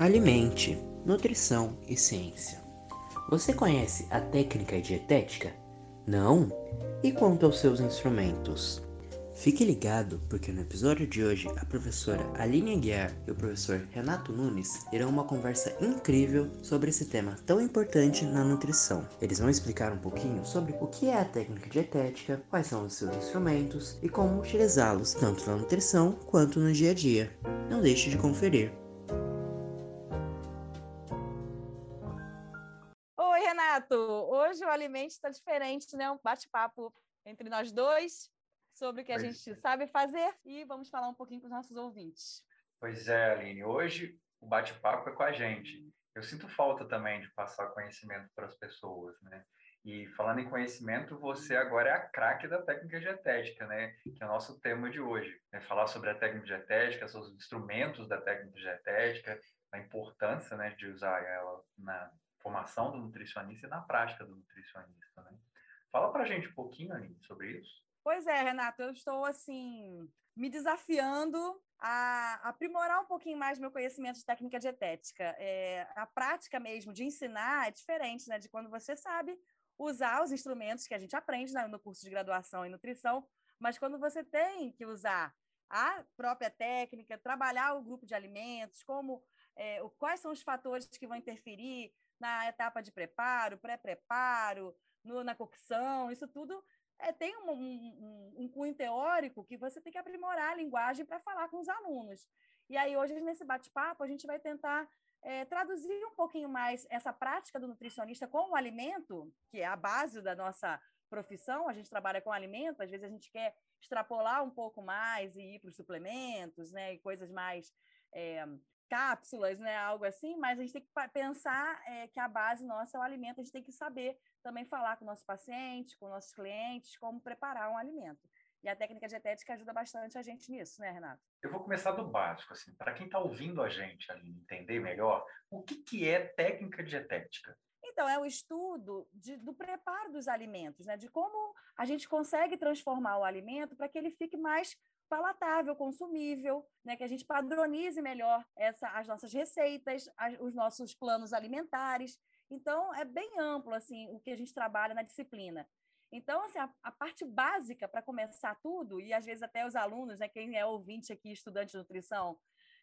Alimente, nutrição e ciência. Você conhece a técnica dietética? Não? E quanto aos seus instrumentos? Fique ligado, porque no episódio de hoje a professora Aline Aguiar e o professor Renato Nunes irão uma conversa incrível sobre esse tema tão importante na nutrição. Eles vão explicar um pouquinho sobre o que é a técnica dietética, quais são os seus instrumentos e como utilizá-los tanto na nutrição quanto no dia a dia. Não deixe de conferir. Hoje o alimento está diferente, né? Um bate-papo entre nós dois sobre o que a pois gente é. sabe fazer e vamos falar um pouquinho com os nossos ouvintes. Pois é, Aline. Hoje o bate-papo é com a gente. Eu sinto falta também de passar conhecimento para as pessoas, né? E falando em conhecimento, você agora é a craque da técnica dietética, né? Que é o nosso tema de hoje. Né? Falar sobre a técnica dietética, os instrumentos da técnica dietética, a importância né, de usar ela na formação do nutricionista e na prática do nutricionista, né? Fala para a gente um pouquinho, sobre isso. Pois é, Renato, eu estou, assim, me desafiando a aprimorar um pouquinho mais meu conhecimento de técnica dietética. É, a prática mesmo de ensinar é diferente, né, de quando você sabe usar os instrumentos que a gente aprende né, no curso de graduação em nutrição, mas quando você tem que usar a própria técnica, trabalhar o grupo de alimentos, como é, quais são os fatores que vão interferir na etapa de preparo, pré-preparo, na cocção, isso tudo é, tem um, um, um, cunho teórico que você tem que aprimorar a linguagem para falar com os alunos. E aí, hoje, nesse bate-papo, a gente vai tentar é, traduzir um pouquinho mais essa prática do nutricionista com o alimento, que é a base da nossa profissão, a gente trabalha com alimento, às vezes a gente quer extrapolar um pouco mais e ir para os suplementos, né, e coisas mais é, cápsulas, né, algo assim, mas a gente tem que pensar é, que a base nossa é o alimento, a gente tem que saber também falar com o nosso paciente, com nossos clientes, como preparar um alimento. E a técnica dietética ajuda bastante a gente nisso, né, Renato? Eu vou começar do básico, assim, para quem está ouvindo a gente ali entender melhor, o que, que é técnica dietética? Então, é o estudo de, do preparo dos alimentos, né? de como a gente consegue transformar o alimento para que ele fique mais palatável, consumível, né? que a gente padronize melhor essa, as nossas receitas, as, os nossos planos alimentares. Então, é bem amplo assim o que a gente trabalha na disciplina. Então, assim, a, a parte básica para começar tudo, e às vezes até os alunos, né, quem é ouvinte aqui, estudante de nutrição,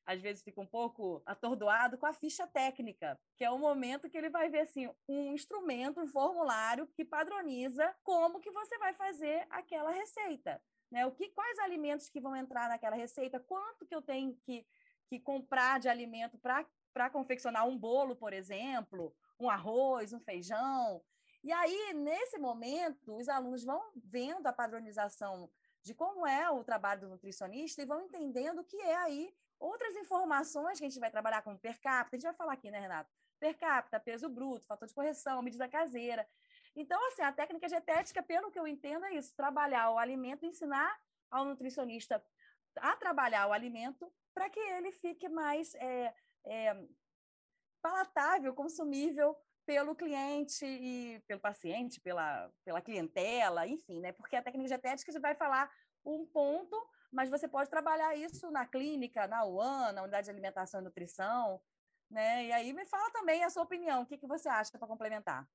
às vezes fica um pouco atordoado com a ficha técnica, que é o momento que ele vai ver assim um instrumento, um formulário que padroniza como que você vai fazer aquela receita. Né? O que, quais alimentos que vão entrar naquela receita? Quanto que eu tenho que, que comprar de alimento para confeccionar um bolo, por exemplo, um arroz, um feijão? E aí, nesse momento, os alunos vão vendo a padronização de como é o trabalho do nutricionista e vão entendendo o que é aí outras informações que a gente vai trabalhar como per capita. A gente vai falar aqui, né, Renato? Per capita, peso bruto, fator de correção, medida caseira. Então, assim, a técnica dietética, pelo que eu entendo, é isso: trabalhar o alimento, ensinar ao nutricionista a trabalhar o alimento para que ele fique mais é, é, palatável, consumível pelo cliente e pelo paciente, pela, pela clientela, enfim, né? Porque a técnica dietética vai falar um ponto, mas você pode trabalhar isso na clínica, na UAN, na unidade de alimentação e nutrição, né? E aí me fala também a sua opinião, o que, que você acha para complementar?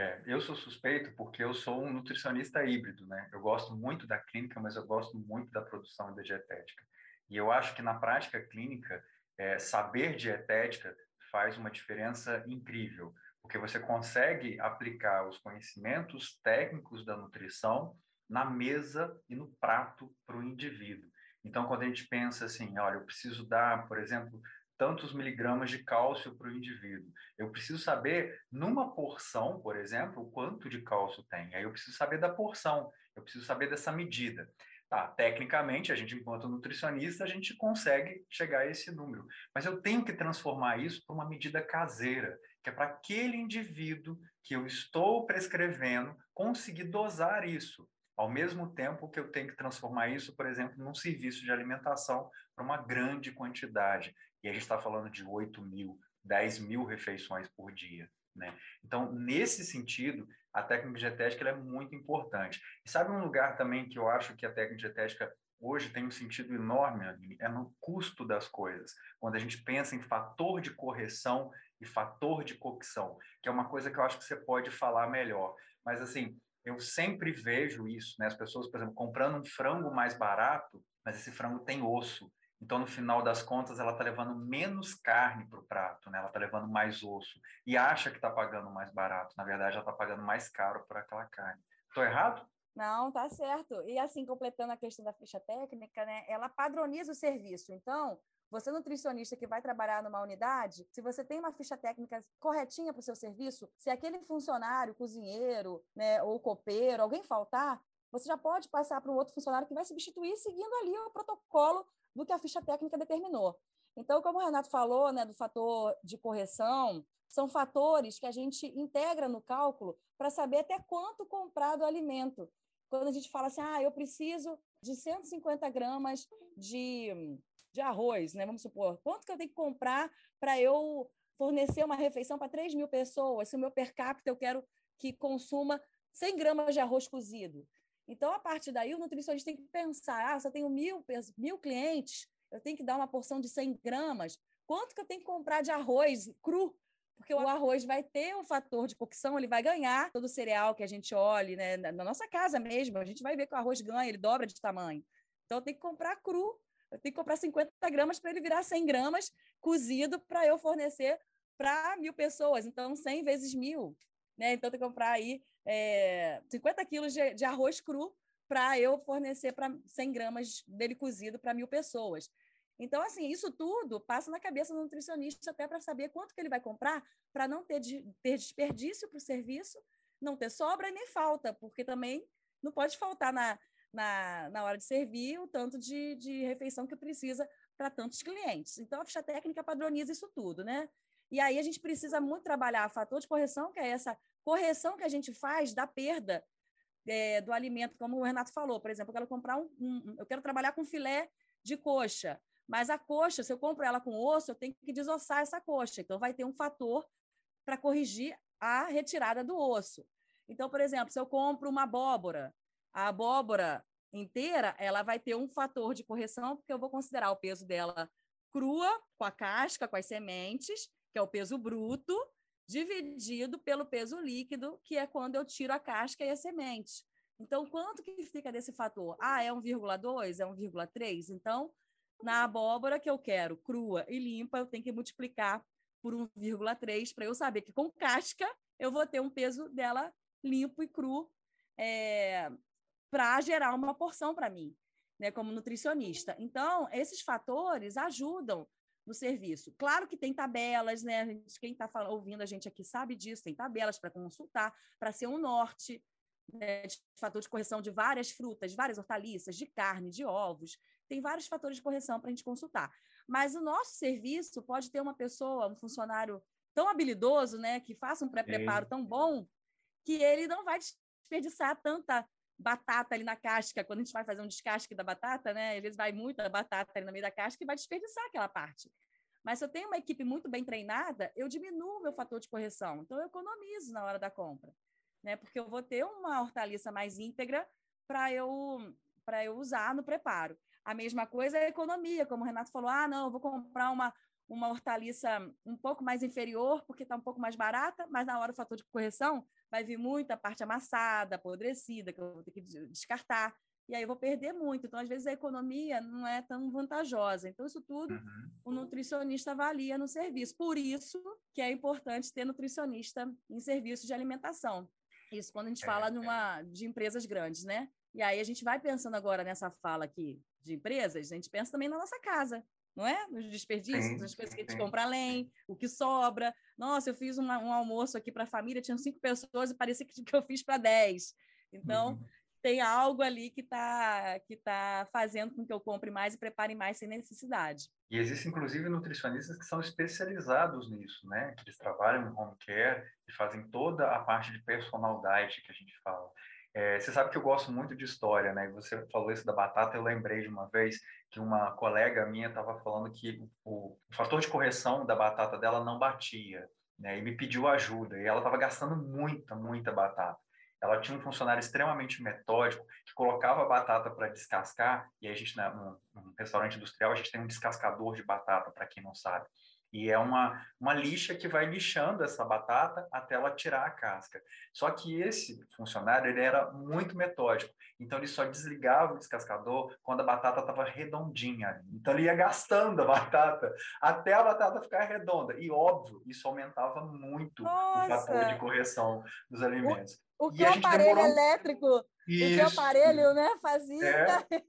É, eu sou suspeito porque eu sou um nutricionista híbrido, né? Eu gosto muito da clínica, mas eu gosto muito da produção da dietética. E eu acho que na prática clínica, é, saber dietética faz uma diferença incrível, porque você consegue aplicar os conhecimentos técnicos da nutrição na mesa e no prato para o indivíduo. Então, quando a gente pensa assim, olha, eu preciso dar, por exemplo, tantos miligramas de cálcio para o indivíduo. Eu preciso saber, numa porção, por exemplo, quanto de cálcio tem. Aí eu preciso saber da porção, eu preciso saber dessa medida. Tá, tecnicamente, a gente, enquanto nutricionista, a gente consegue chegar a esse número. Mas eu tenho que transformar isso para uma medida caseira, que é para aquele indivíduo que eu estou prescrevendo conseguir dosar isso. Ao mesmo tempo que eu tenho que transformar isso, por exemplo, num serviço de alimentação para uma grande quantidade e a gente está falando de 8 mil, 10 mil refeições por dia. Né? Então, nesse sentido, a técnica dietética é muito importante. E sabe um lugar também que eu acho que a técnica dietética hoje tem um sentido enorme, é no custo das coisas. Quando a gente pensa em fator de correção e fator de cocção, que é uma coisa que eu acho que você pode falar melhor. Mas, assim, eu sempre vejo isso, né? As pessoas, por exemplo, comprando um frango mais barato, mas esse frango tem osso. Então, no final das contas, ela está levando menos carne para o prato, né? ela está levando mais osso. E acha que está pagando mais barato. Na verdade, ela está pagando mais caro por aquela carne. Estou errado? Não, tá certo. E assim, completando a questão da ficha técnica, né? Ela padroniza o serviço. Então, você nutricionista que vai trabalhar numa unidade, se você tem uma ficha técnica corretinha para o seu serviço, se aquele funcionário, cozinheiro, né, ou copeiro, alguém faltar, você já pode passar para um outro funcionário que vai substituir seguindo ali o protocolo do que a ficha técnica determinou. Então, como o Renato falou, né, do fator de correção, são fatores que a gente integra no cálculo para saber até quanto comprar do alimento. Quando a gente fala assim, ah, eu preciso de 150 gramas de, de arroz, né? Vamos supor, quanto que eu tenho que comprar para eu fornecer uma refeição para 3 mil pessoas? Se o meu per capita eu quero que consuma 100 gramas de arroz cozido. Então, a partir daí, o nutricionista tem que pensar: ah, se eu tenho mil, mil clientes, eu tenho que dar uma porção de 100 gramas. Quanto que eu tenho que comprar de arroz cru? Porque o arroz vai ter um fator de cocção, ele vai ganhar todo o cereal que a gente olhe, né? Na nossa casa mesmo, a gente vai ver que o arroz ganha, ele dobra de tamanho. Então, eu tenho que comprar cru. Eu tenho que comprar 50 gramas para ele virar 100 gramas cozido para eu fornecer para mil pessoas. Então, 100 vezes mil. Né? Então, tem que comprar aí é, 50 quilos de, de arroz cru para eu fornecer para 100 gramas dele cozido para mil pessoas. Então, assim, isso tudo passa na cabeça do nutricionista até para saber quanto que ele vai comprar para não ter, de, ter desperdício para o serviço, não ter sobra nem falta, porque também não pode faltar na, na, na hora de servir o tanto de, de refeição que precisa para tantos clientes. Então, a ficha técnica padroniza isso tudo, né? E aí a gente precisa muito trabalhar fator de correção, que é essa correção que a gente faz da perda é, do alimento, como o Renato falou, por exemplo, eu quero comprar um, um, eu quero trabalhar com filé de coxa, mas a coxa, se eu compro ela com osso, eu tenho que desossar essa coxa, então vai ter um fator para corrigir a retirada do osso. Então, por exemplo, se eu compro uma abóbora, a abóbora inteira, ela vai ter um fator de correção, porque eu vou considerar o peso dela crua, com a casca, com as sementes, que é o peso bruto, dividido pelo peso líquido, que é quando eu tiro a casca e a semente. Então, quanto que fica desse fator? Ah, é 1,2? É 1,3? Então, na abóbora que eu quero crua e limpa, eu tenho que multiplicar por 1,3 para eu saber que com casca eu vou ter um peso dela limpo e cru é, para gerar uma porção para mim, né, como nutricionista. Então, esses fatores ajudam no serviço. Claro que tem tabelas, né? Gente, quem está ouvindo a gente aqui sabe disso, tem tabelas para consultar, para ser um norte né, de fator de correção de várias frutas, várias hortaliças, de carne, de ovos. Tem vários fatores de correção para a gente consultar. Mas o nosso serviço pode ter uma pessoa, um funcionário tão habilidoso, né, que faça um pré-preparo tão bom, que ele não vai desperdiçar tanta batata ali na casca, quando a gente vai fazer um descasque da batata, né? Às vezes vai muita batata ali no meio da casca e vai desperdiçar aquela parte. Mas se eu tenho uma equipe muito bem treinada, eu diminuo o meu fator de correção. Então, eu economizo na hora da compra, né? Porque eu vou ter uma hortaliça mais íntegra para eu, eu usar no preparo. A mesma coisa é a economia, como o Renato falou, ah, não, eu vou comprar uma, uma hortaliça um pouco mais inferior, porque está um pouco mais barata, mas na hora o fator de correção vai vir muita parte amassada, apodrecida, que eu vou ter que descartar, e aí eu vou perder muito. Então, às vezes, a economia não é tão vantajosa. Então, isso tudo uhum. o nutricionista avalia no serviço. Por isso que é importante ter nutricionista em serviços de alimentação. Isso quando a gente é, fala de, uma, de empresas grandes, né? E aí a gente vai pensando agora nessa fala aqui de empresas, a gente pensa também na nossa casa não é? Nos desperdícios, nas coisas que a gente compra além, o que sobra. Nossa, eu fiz uma, um almoço aqui para a família, tinham cinco pessoas e parecia que, que eu fiz para dez. Então, uhum. tem algo ali que está que tá fazendo com que eu compre mais e prepare mais sem necessidade. E existem, inclusive, nutricionistas que são especializados nisso, né? Que eles trabalham no home care e fazem toda a parte de personal diet que a gente fala. É, você sabe que eu gosto muito de história, né? Você falou isso da batata, eu lembrei de uma vez que uma colega minha estava falando que o, o, fator de correção da batata dela não batia, né? E me pediu ajuda, e ela estava gastando muita, muita batata. ela tinha um funcionário extremamente metódico que colocava a batata para descascar, e a gente, né, num, num restaurante industrial, a gente tem um descascador de batata, para quem não sabe. E é uma, uma lixa que vai lixando essa batata até ela tirar a casca. Só que esse funcionário ele era muito metódico. Então ele só desligava o descascador quando a batata estava redondinha. Então ele ia gastando a batata até a batata ficar redonda. E óbvio, isso aumentava muito Nossa. o fator de correção dos alimentos. O, o que o aparelho demorou... elétrico, isso. o que o aparelho né, fazia. É.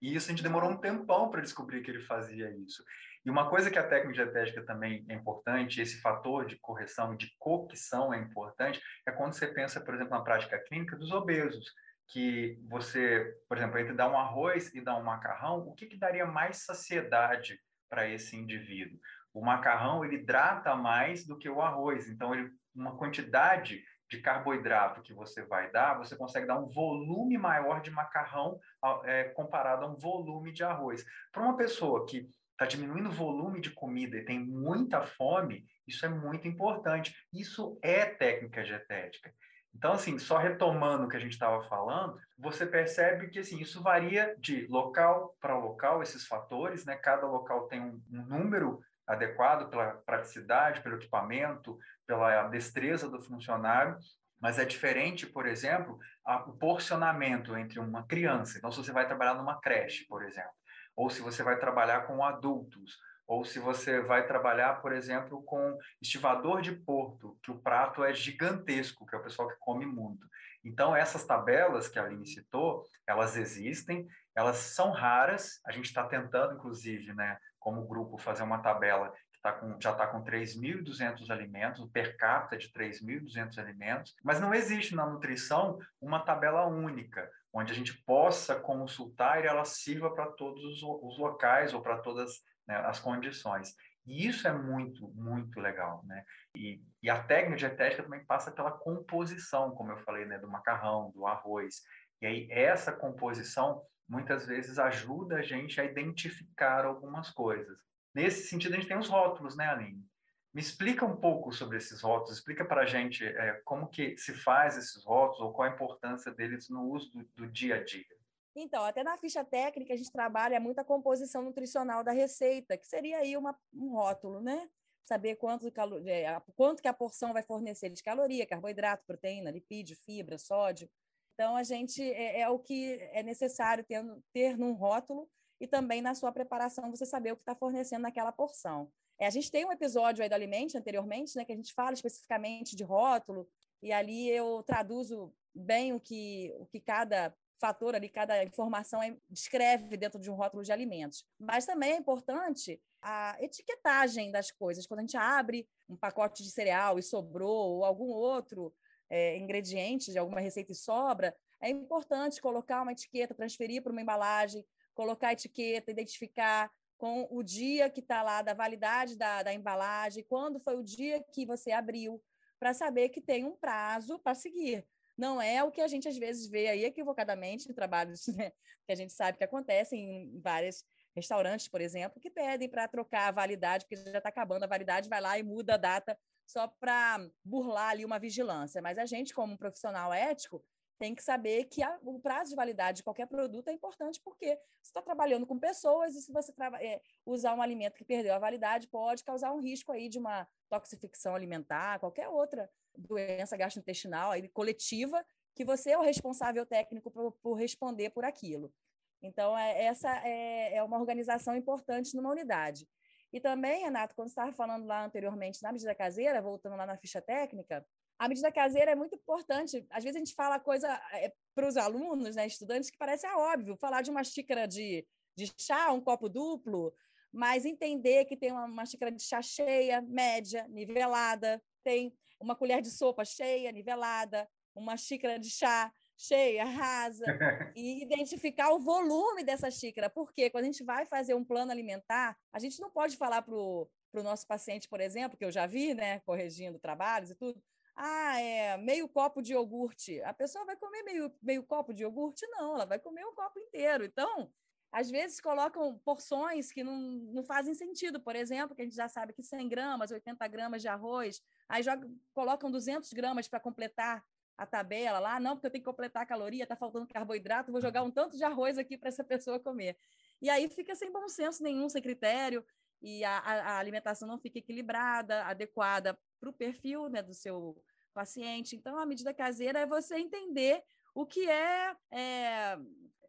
E isso a gente demorou um tempão para descobrir que ele fazia isso. E uma coisa que a técnica dietética também é importante, esse fator de correção, de cocção é importante, é quando você pensa, por exemplo, na prática clínica dos obesos, que você, por exemplo, entre dar um arroz e dar um macarrão, o que, que daria mais saciedade para esse indivíduo? O macarrão, ele hidrata mais do que o arroz, então ele, uma quantidade de carboidrato que você vai dar, você consegue dar um volume maior de macarrão é, comparado a um volume de arroz. Para uma pessoa que está diminuindo o volume de comida e tem muita fome, isso é muito importante. Isso é técnica dietética. Então, assim, só retomando o que a gente estava falando, você percebe que assim, isso varia de local para local, esses fatores, né? Cada local tem um, um número adequado pela praticidade, pelo equipamento, pela destreza do funcionário, mas é diferente, por exemplo, o porcionamento entre uma criança. Então, se você vai trabalhar numa creche, por exemplo, ou se você vai trabalhar com adultos, ou se você vai trabalhar, por exemplo, com estivador de porto, que o prato é gigantesco, que é o pessoal que come muito. Então, essas tabelas que a Aline citou, elas existem, elas são raras, a gente está tentando, inclusive, né, como grupo, fazer uma tabela que tá com, já está com 3.200 alimentos, o per capita de 3.200 alimentos, mas não existe na nutrição uma tabela única, onde a gente possa consultar e ela sirva para todos os, os, locais ou para todas né, as condições. E isso é muito, muito legal, né? E, e a técnica dietética também passa pela composição, como eu falei, né, do macarrão, do arroz. E aí essa composição muitas vezes ajuda a gente a identificar algumas coisas. Nesse sentido, a gente tem os rótulos, né, Aline? Me explica um pouco sobre esses rótulos, explica para a gente é, como que se faz esses rótulos ou qual a importância deles no uso do, do dia a dia. Então, até na ficha técnica a gente trabalha muito a composição nutricional da receita, que seria aí uma, um rótulo, né? Saber quanto, é, quanto que a porção vai fornecer de caloria, carboidrato, proteína, lipídio, fibra, sódio. Então, a gente é, é o que é necessário ter, ter num rótulo e também na sua preparação você saber o que está fornecendo naquela porção. É, a gente tem um episódio aí do Alimente anteriormente, né, que a gente fala especificamente de rótulo, e ali eu traduzo bem o que, o que cada fator ali, cada informação é, descreve dentro de um rótulo de alimentos. Mas também é importante a etiquetagem das coisas. Quando a gente abre um pacote de cereal e sobrou, ou algum outro é, ingrediente de alguma receita e sobra, é importante colocar uma etiqueta, transferir para uma embalagem, colocar a etiqueta, identificar com o dia que está lá da validade da, da embalagem, quando foi o dia que você abriu, para saber que tem um prazo para seguir. Não é o que a gente às vezes vê aí equivocadamente em trabalhos né, que a gente sabe que acontecem em vários restaurantes, por exemplo, que pedem para trocar a validade, porque já está acabando a validade, vai lá e muda a data só para burlar ali uma vigilância. Mas a gente, como profissional ético, tem que saber que a, o prazo de validade de qualquer produto é importante porque você está trabalhando com pessoas e se você é, usar um alimento que perdeu a validade pode causar um risco aí de uma toxificação alimentar, qualquer outra doença gastrointestinal aí, coletiva, que você é o responsável técnico por, por responder por aquilo. Então, é, essa é, é uma organização importante numa unidade. E também, Renato, quando você estava falando lá anteriormente na medida caseira, voltando lá na ficha técnica, a medida caseira é muito importante. Às vezes a gente fala coisa é, para os alunos, né, estudantes, que parece é óbvio, falar de uma xícara de, de chá, um copo duplo, mas entender que tem uma, uma xícara de chá cheia, média, nivelada, tem uma colher de sopa cheia, nivelada, uma xícara de chá cheia, rasa, e identificar o volume dessa xícara. Porque quando a gente vai fazer um plano alimentar, a gente não pode falar para o nosso paciente, por exemplo, que eu já vi, né, corrigindo trabalhos e tudo, ah, é meio copo de iogurte. A pessoa vai comer meio, meio copo de iogurte? Não, ela vai comer um copo inteiro. Então, às vezes colocam porções que não, não fazem sentido. Por exemplo, que a gente já sabe que 100 gramas, 80 gramas de arroz, aí joga, colocam 200 gramas para completar a tabela lá, não, porque eu tenho que completar a caloria, está faltando carboidrato, vou jogar um tanto de arroz aqui para essa pessoa comer. E aí fica sem bom senso nenhum, sem critério, e a, a alimentação não fica equilibrada, adequada para o perfil né, do seu paciente. Então, a medida caseira é você entender o que é, é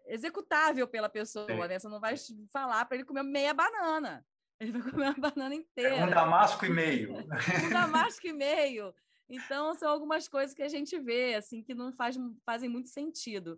executável pela pessoa, né? Você não vai falar para ele comer meia banana. Ele vai comer uma banana inteira. É um damasco e meio. um damasco e meio. Então, são algumas coisas que a gente vê, assim, que não faz, fazem muito sentido.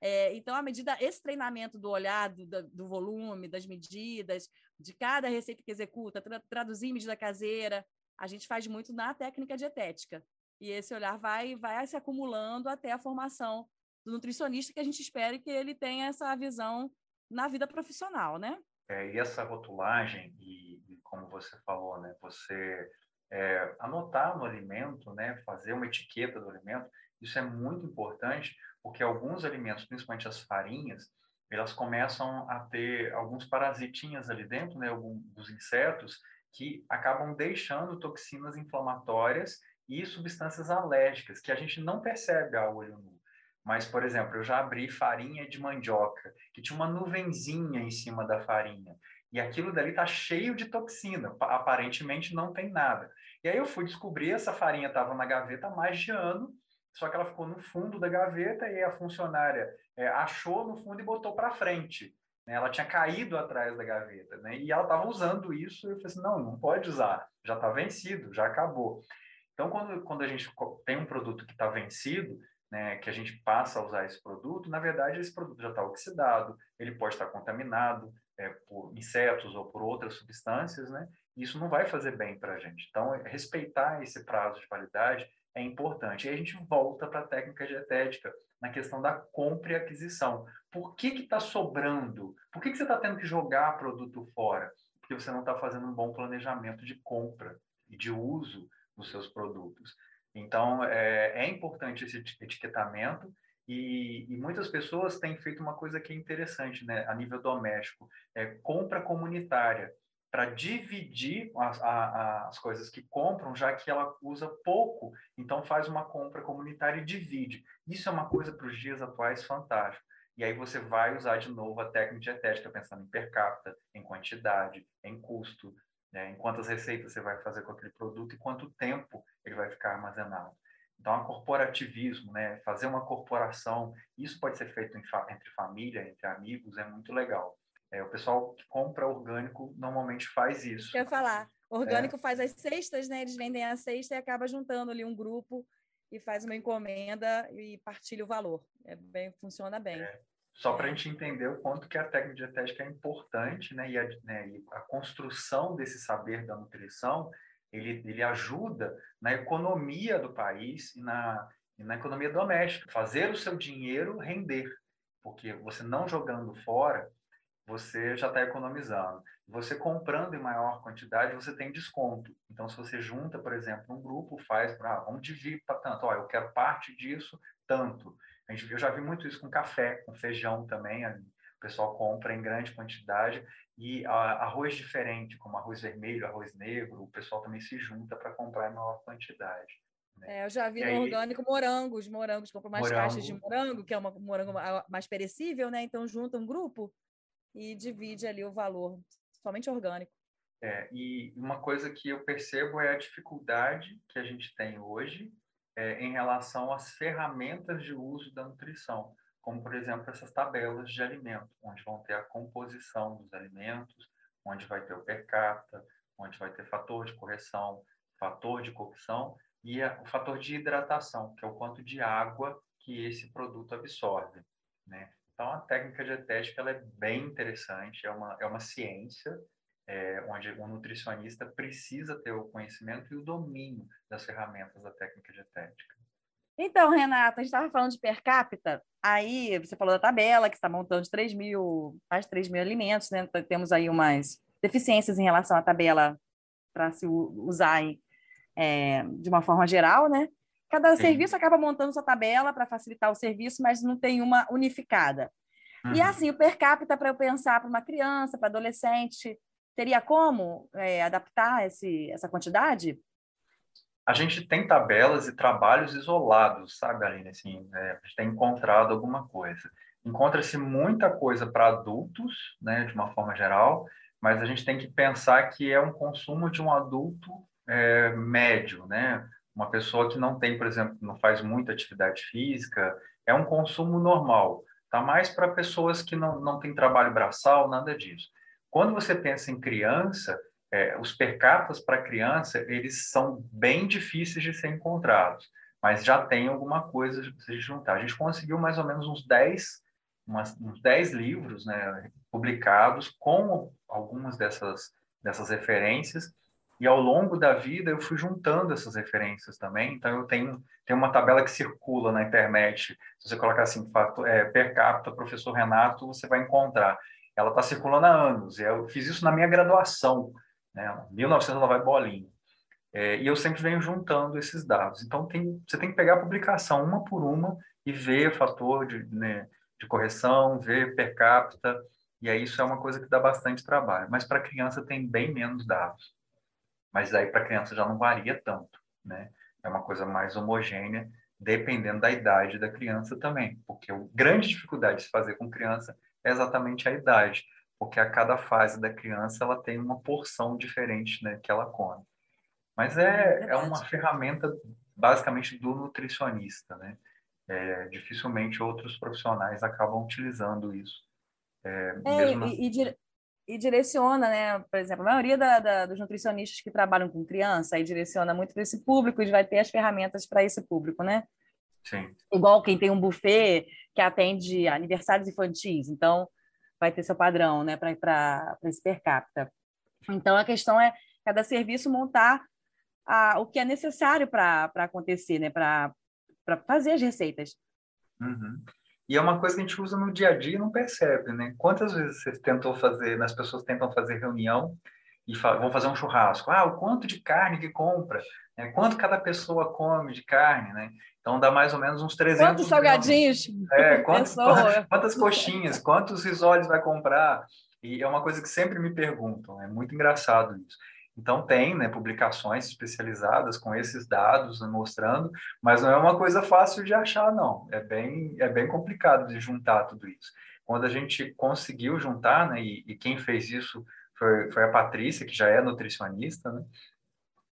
É, então, à medida, esse treinamento do olhar, do, do, volume, das medidas, de cada receita que executa, tra traduzir medida caseira, a gente faz muito na técnica dietética. E esse olhar vai, vai se acumulando até a formação do nutricionista, que a gente espera que ele tenha essa visão na vida profissional, né? É, e essa rotulagem, e, e como você falou, né, você é, anotar no alimento, né, fazer uma etiqueta do alimento, isso é muito importante, porque alguns alimentos, principalmente as farinhas, elas começam a ter alguns parasitinhas ali dentro, né, alguns insetos, que acabam deixando toxinas inflamatórias e substâncias alérgicas, que a gente não percebe a olho nu. Mas, por exemplo, eu já abri farinha de mandioca, que tinha uma nuvenzinha em cima da farinha. E aquilo dali tá cheio de toxina, aparentemente não tem nada. E aí eu fui descobrir, essa farinha estava na gaveta há mais de ano, só que ela ficou no fundo da gaveta e a funcionária é, achou no fundo e botou para frente. Né? Ela tinha caído atrás da gaveta, né? E ela estava usando isso, e eu falei assim, não, não pode usar, já está vencido, já acabou. Então, quando, quando a gente tem um produto que está vencido, né, que a gente passa a usar esse produto, na verdade, esse produto já está oxidado, ele pode estar contaminado é, por insetos ou por outras substâncias, né? E isso não vai fazer bem para a gente. Então, respeitar esse prazo de validade é importante. E a gente volta para a técnica dietética, na questão da compra e aquisição. Por que está sobrando? Por que, que você está tendo que jogar produto fora? Porque você não está fazendo um bom planejamento de compra e de uso dos seus produtos. Então, é, é importante esse etiquetamento e, e, muitas pessoas têm feito uma coisa que é interessante, né, a nível doméstico, é compra comunitária para dividir as, a, as coisas que compram, já que ela usa pouco, então faz uma compra comunitária e divide. Isso é uma coisa para os dias atuais fantástico. E aí você vai usar de novo a técnica dietética, pensando em per capita, em quantidade, em custo, né? em quantas receitas você vai fazer com aquele produto e quanto tempo ele vai ficar armazenado. Então, a corporativismo, né? fazer uma corporação, isso pode ser feito entre família, entre amigos, é muito legal. É, o pessoal que compra orgânico normalmente faz isso. Quer falar? Orgânico é. faz as cestas, né? Eles vendem a cesta e acaba juntando ali um grupo e faz uma encomenda e partilha o valor. É bem, funciona bem. É. Só para a gente entender o quanto que a técnica dietética é importante, né? E a, né? e a construção desse saber da nutrição, ele, ele ajuda na economia do país e na, e na economia doméstica. Fazer o seu dinheiro render. Porque você não jogando fora, você já está economizando. Você comprando em maior quantidade, você tem desconto. Então, se você junta, por exemplo, um grupo, faz ah, vamos dividir para tanto, ó, eu quero parte disso, tanto. Gente, eu já vi muito isso com café, com feijão também, o pessoal compra em grande quantidade, e a, arroz diferente, como arroz vermelho, arroz negro, o pessoal também se junta para comprar em maior quantidade. Né? É, eu já vi e no aí, orgânico morangos, morangos, compram mais morango. caixas de morango, que é uma morango mais perecível, né? Então junta um grupo e divide ali o valor, somente orgânico. É, e uma coisa que eu percebo é a dificuldade que a gente tem hoje é, em relação às ferramentas de uso da nutrição, como, por exemplo, essas tabelas de alimento, onde vão ter a composição dos alimentos, onde vai ter o per capita, onde vai ter fator de correção, fator de cocção e a, o fator de hidratação, que é o quanto de água que esse produto absorve. Né? Então, a técnica dietética ela é bem interessante, é uma, é uma ciência é, onde o nutricionista precisa ter o conhecimento e o domínio das ferramentas da técnica dietética. Então, Renata, a gente estava falando de per capita, aí você falou da tabela, que está montando de 3 mil, mais de 3 mil alimentos, né? Temos aí umas deficiências em relação à tabela para se usar é, de uma forma geral, né? Cada Sim. serviço acaba montando sua tabela para facilitar o serviço, mas não tem uma unificada. Uhum. E assim, o per capita para eu pensar para uma criança, para adolescente, teria como é, adaptar esse, essa quantidade? a gente tem tabelas e trabalhos isolados, sabe, Aline? Assim, é, a gente tem encontrado alguma coisa. Encontra-se muita coisa para adultos, né, de uma forma geral, mas a gente tem que pensar que é um consumo de um adulto é, médio, né? Uma pessoa que não tem, por exemplo, não faz muita atividade física, é um consumo normal. Tá mais para pessoas que não, não têm trabalho braçal, nada disso. Quando você pensa em criança, é, os percapas para criança, eles são bem difíceis de ser encontrados, mas já tem alguma coisa de se juntar. A gente conseguiu mais ou menos uns 10, umas, uns 10 livros né, publicados com algumas dessas, dessas referências, e ao longo da vida eu fui juntando essas referências também. Então eu tenho, tenho uma tabela que circula na internet. Se você colocar assim, fato, é, per capita, professor Renato, você vai encontrar. Ela está circulando há anos. Eu fiz isso na minha graduação né? 1900 ela vai bolinha. É, e eu sempre venho juntando esses dados. Então, tem, você tem que pegar a publicação uma por uma e ver o fator de, né, de correção, ver per capita, e aí isso é uma coisa que dá bastante trabalho. Mas para criança tem bem menos dados. Mas aí para criança já não varia tanto, né? É uma coisa mais homogênea, dependendo da idade da criança também. Porque a grande dificuldade de se fazer com criança é exatamente a idade porque a cada fase da criança ela tem uma porção diferente né, que ela come. Mas é, é, é uma ferramenta basicamente do nutricionista, né? É, dificilmente outros profissionais acabam utilizando isso. É, é e, e, e, direciona, né? Por exemplo, a maioria da, da, dos nutricionistas que trabalham com criança aí direciona muito para esse público e vai ter as ferramentas para esse público, né? Sim. Igual quem tem um buffet que atende aniversários infantis. Então, vai ter seu padrão né, para esse per capita. Então, a questão é cada serviço montar a, o que é necessário para acontecer, né, para fazer as receitas. Uhum. E é uma coisa que a gente usa no dia a dia e não percebe, né? Quantas vezes você tentou fazer, as pessoas tentam fazer reunião e vão fazer um churrasco. Ah, o quanto de carne que compra? Né? Quanto cada pessoa come de carne, né? Então dá mais ou menos uns 300 Quantos salgadinhos? É, quantos, quantas coxinhas, quantos risoles vai comprar? E é uma coisa que sempre me perguntam, é muito engraçado isso. Então tem né, publicações especializadas com esses dados né, mostrando, mas não é uma coisa fácil de achar, não. É bem, é bem complicado de juntar tudo isso. Quando a gente conseguiu juntar, né, e, e quem fez isso foi, foi a Patrícia, que já é nutricionista, né,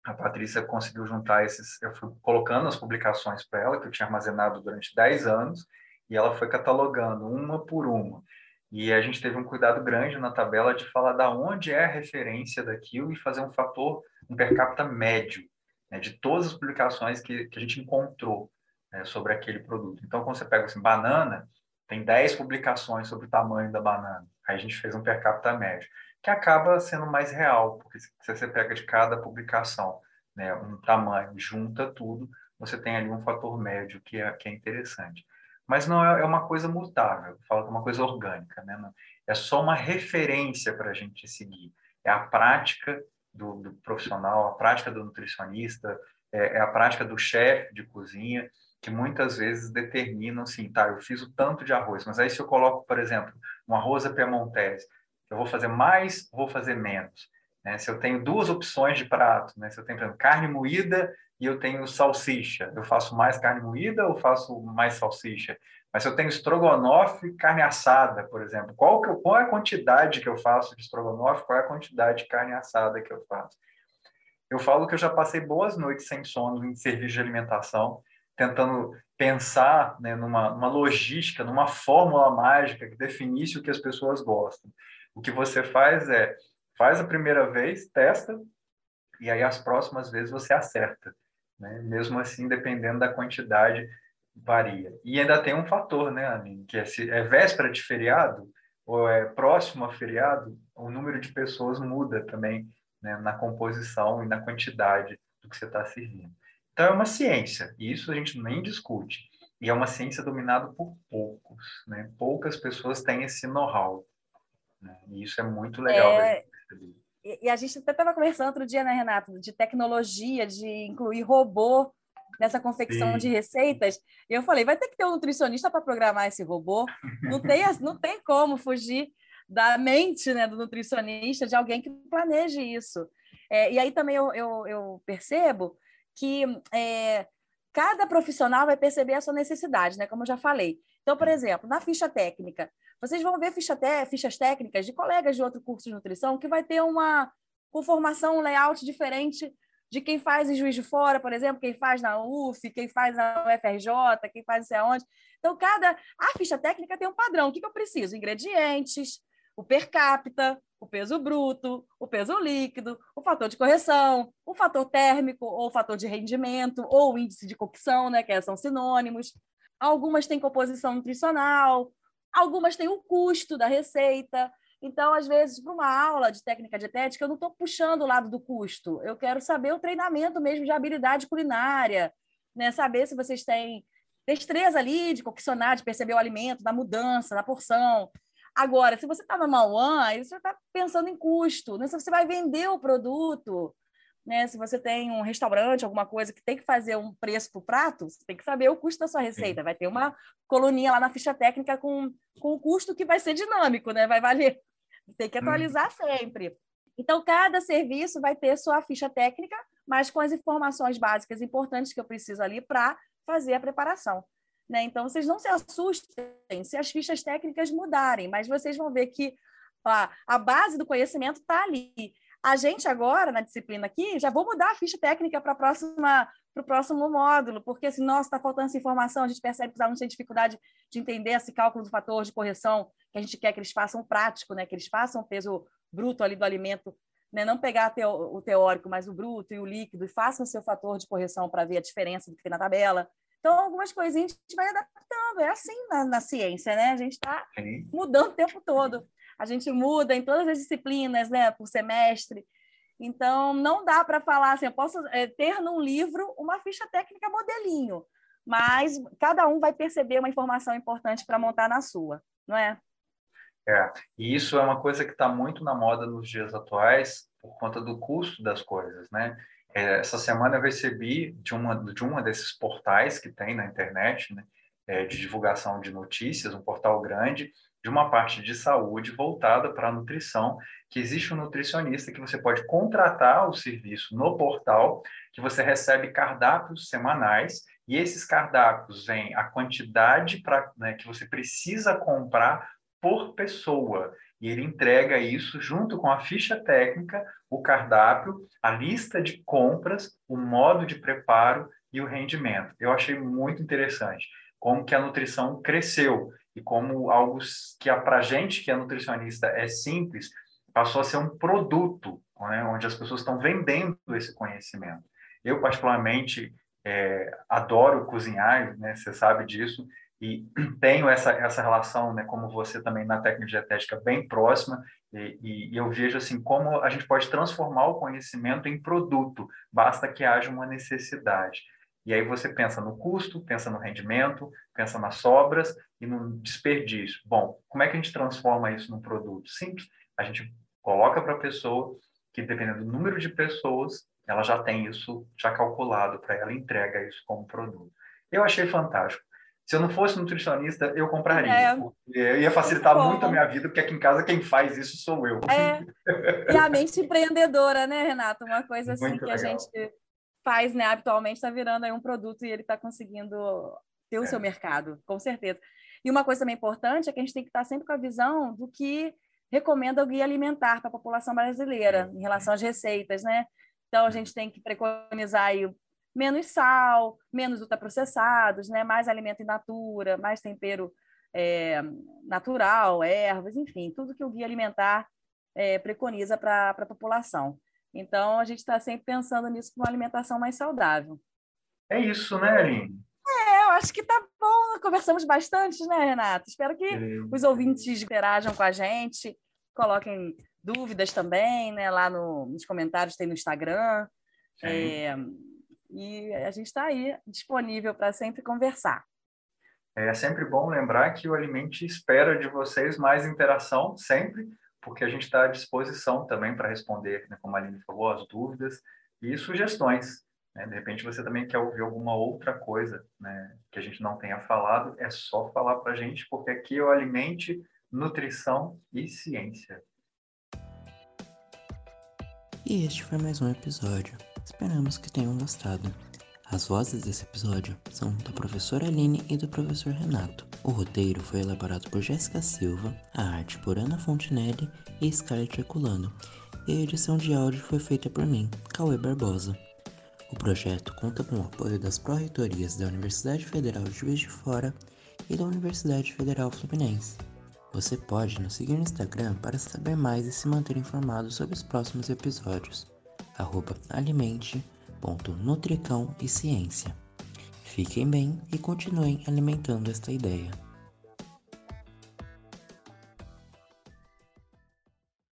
a Patrícia conseguiu juntar esses. Eu fui colocando as publicações para ela, que eu tinha armazenado durante 10 anos, e ela foi catalogando uma por uma. E a gente teve um cuidado grande na tabela de falar da onde é a referência daquilo e fazer um fator, um per capita médio, né, de todas as publicações que, que a gente encontrou né, sobre aquele produto. Então, quando você pega assim, banana, tem 10 publicações sobre o tamanho da banana. Aí a gente fez um per capita médio que acaba sendo mais real, porque se você pega de cada publicação né, um tamanho, junta tudo, você tem ali um fator médio que é, que é interessante. Mas não é, é uma coisa mutável, fala que é uma coisa orgânica, né? é só uma referência para a gente seguir. É a prática do, do, profissional, a prática do nutricionista, é, é a prática do chefe de cozinha, que muitas vezes determinam assim, tá, eu fiz o tanto de arroz, mas aí se eu coloco, por exemplo, um arroz a piemontese, eu vou fazer mais, vou fazer menos. Né? Se eu tenho duas opções de prato, né? se eu tenho exemplo, carne moída e eu tenho salsicha, eu faço mais carne moída ou faço mais salsicha? Mas se eu tenho estrogonofe e carne assada, por exemplo, qual, que eu, qual é a quantidade que eu faço de estrogonofe, qual é a quantidade de carne assada que eu faço? Eu falo que eu já passei boas noites sem sono em serviço de alimentação, tentando pensar né, numa, numa logística, numa fórmula mágica que definisse o que as pessoas gostam. O que você faz é, faz a primeira vez, testa, e aí as próximas vezes você acerta. Né? Mesmo assim, dependendo da quantidade, varia. E ainda tem um fator, né, Aline, que é, se é véspera de feriado ou é próximo a feriado, o número de pessoas muda também né, na composição e na quantidade do que você está servindo. Então, é uma ciência, e isso a gente nem discute. E é uma ciência dominada por poucos, né? Poucas pessoas têm esse know-how. Né? E isso é muito legal. É... E, a gente até estava conversando outro dia, né, Renato, de tecnologia, de incluir robô nessa confecção Sim. de receitas. E eu falei, vai ter que ter um nutricionista para programar esse robô. Não tem, não tem como fugir da mente né, do nutricionista, de alguém que planeje isso. É, e aí também eu, eu, eu percebo que é, cada profissional vai perceber a sua necessidade, né? Como eu já falei. Então, por exemplo, na ficha técnica, vocês vão ver ficha fichas técnicas de colegas de outro curso de nutrição que vai ter uma conformação, um layout diferente de quem faz em Juiz de Fora, por exemplo, quem faz na UF, quem faz na UFRJ, quem faz não sei aonde. Então, cada... A ficha técnica tem um padrão. O que, que eu preciso? Ingredientes, o per capita, o peso bruto, o peso líquido, o fator de correção, o fator térmico ou o fator de rendimento, ou o índice de cocção, né, que são sinônimos. Algumas têm composição nutricional, algumas têm o custo da receita. Então, às vezes, para uma aula de técnica dietética, eu não estou puxando o lado do custo. Eu quero saber o treinamento mesmo de habilidade culinária, né? saber se vocês têm destreza ali de coccionar, de perceber o alimento, da mudança, da porção. Agora, se você está no one, você está pensando em custo, né? se você vai vender o produto, né? se você tem um restaurante, alguma coisa que tem que fazer um preço para o prato, você tem que saber o custo da sua receita. Vai ter uma coluninha lá na ficha técnica com, com o custo que vai ser dinâmico, né? vai valer. Tem que atualizar hum. sempre. Então, cada serviço vai ter sua ficha técnica, mas com as informações básicas importantes que eu preciso ali para fazer a preparação. Né? Então, vocês não se assustem se as fichas técnicas mudarem, mas vocês vão ver que a, a base do conhecimento está ali. A gente agora, na disciplina aqui, já vou mudar a ficha técnica para o próximo módulo, porque se nossa, está faltando essa informação, a gente percebe que os alunos têm dificuldade de entender esse cálculo do fator de correção que a gente quer que eles façam prático, né? que eles façam o peso bruto ali do alimento, né? não pegar o teórico, mas o bruto e o líquido, e façam o seu fator de correção para ver a diferença do que tem na tabela. Então, algumas coisinhas a gente vai adaptando. É assim na, na ciência, né? A gente está mudando o tempo todo. A gente muda em todas as disciplinas, né? Por semestre. Então, não dá para falar assim, eu posso é, ter num livro uma ficha técnica modelinho, mas cada um vai perceber uma informação importante para montar na sua, não é? É, e isso é uma coisa que está muito na moda nos dias atuais por conta do custo das coisas, né? É, essa semana eu recebi de uma de uma desses portais que tem na internet, né, é, de divulgação de notícias, um portal grande de uma parte de saúde voltada para a nutrição, que existe um nutricionista que você pode contratar o serviço no portal, que você recebe cardápios semanais e esses cardápios vêm a quantidade para né, que você precisa comprar por pessoa e ele entrega isso junto com a ficha técnica, o cardápio, a lista de compras, o modo de preparo e o rendimento. Eu achei muito interessante como que a nutrição cresceu e como algo que para a gente que é nutricionista é simples passou a ser um produto, né, onde as pessoas estão vendendo esse conhecimento. Eu particularmente é, adoro cozinhar, né, você sabe disso, e tenho essa, essa relação, né, como você também na técnica dietética, bem próxima, e, e, eu vejo assim como a gente pode transformar o conhecimento em produto, basta que haja uma necessidade. E aí você pensa no custo, pensa no rendimento, pensa nas sobras e no desperdício. Bom, como é que a gente transforma isso num produto? Simples, a gente coloca para a pessoa que, dependendo do número de pessoas, ela já tem isso já calculado para ela, entrega isso como produto. Eu achei fantástico. Se eu não fosse nutricionista, eu compraria. É. Ia facilitar muito, muito a minha vida, porque aqui em casa quem faz isso sou eu. É. E a mente empreendedora, né, Renato? Uma coisa assim muito que legal. a gente faz, né, habitualmente, está virando aí um produto e ele está conseguindo ter o é. seu mercado, com certeza. E uma coisa também importante é que a gente tem que estar sempre com a visão do que recomenda o guia alimentar para a população brasileira em relação às receitas, né? Então a gente tem que preconizar aí menos sal, menos ultraprocessados, né? mais alimento in natura, mais tempero é, natural, ervas, enfim, tudo que o guia alimentar é, preconiza para a população. Então, a gente está sempre pensando nisso para uma alimentação mais saudável. É isso, né, Aline? É, eu acho que tá bom. Conversamos bastante, né, Renato? Espero que os ouvintes interajam com a gente, coloquem dúvidas também, né? Lá no, nos comentários tem no Instagram. É, e a gente está aí disponível para sempre conversar. É sempre bom lembrar que o Alimente espera de vocês mais interação, sempre, porque a gente está à disposição também para responder, né, como a Aline falou, as dúvidas e sugestões. Né? De repente você também quer ouvir alguma outra coisa né, que a gente não tenha falado, é só falar para a gente, porque aqui é o Alimente, Nutrição e Ciência. E este foi mais um episódio. Esperamos que tenham gostado. As vozes desse episódio são da professora Aline e do professor Renato. O roteiro foi elaborado por Jéssica Silva, a arte por Ana Fontinelli e Scarlett Herculano, e a edição de áudio foi feita por mim, Cauê Barbosa. O projeto conta com o apoio das pró-reitorias da Universidade Federal de Juiz de Fora e da Universidade Federal Fluminense. Você pode nos seguir no Instagram para saber mais e se manter informado sobre os próximos episódios. Alimente Nutricão e Ciência. Fiquem bem e continuem alimentando esta ideia.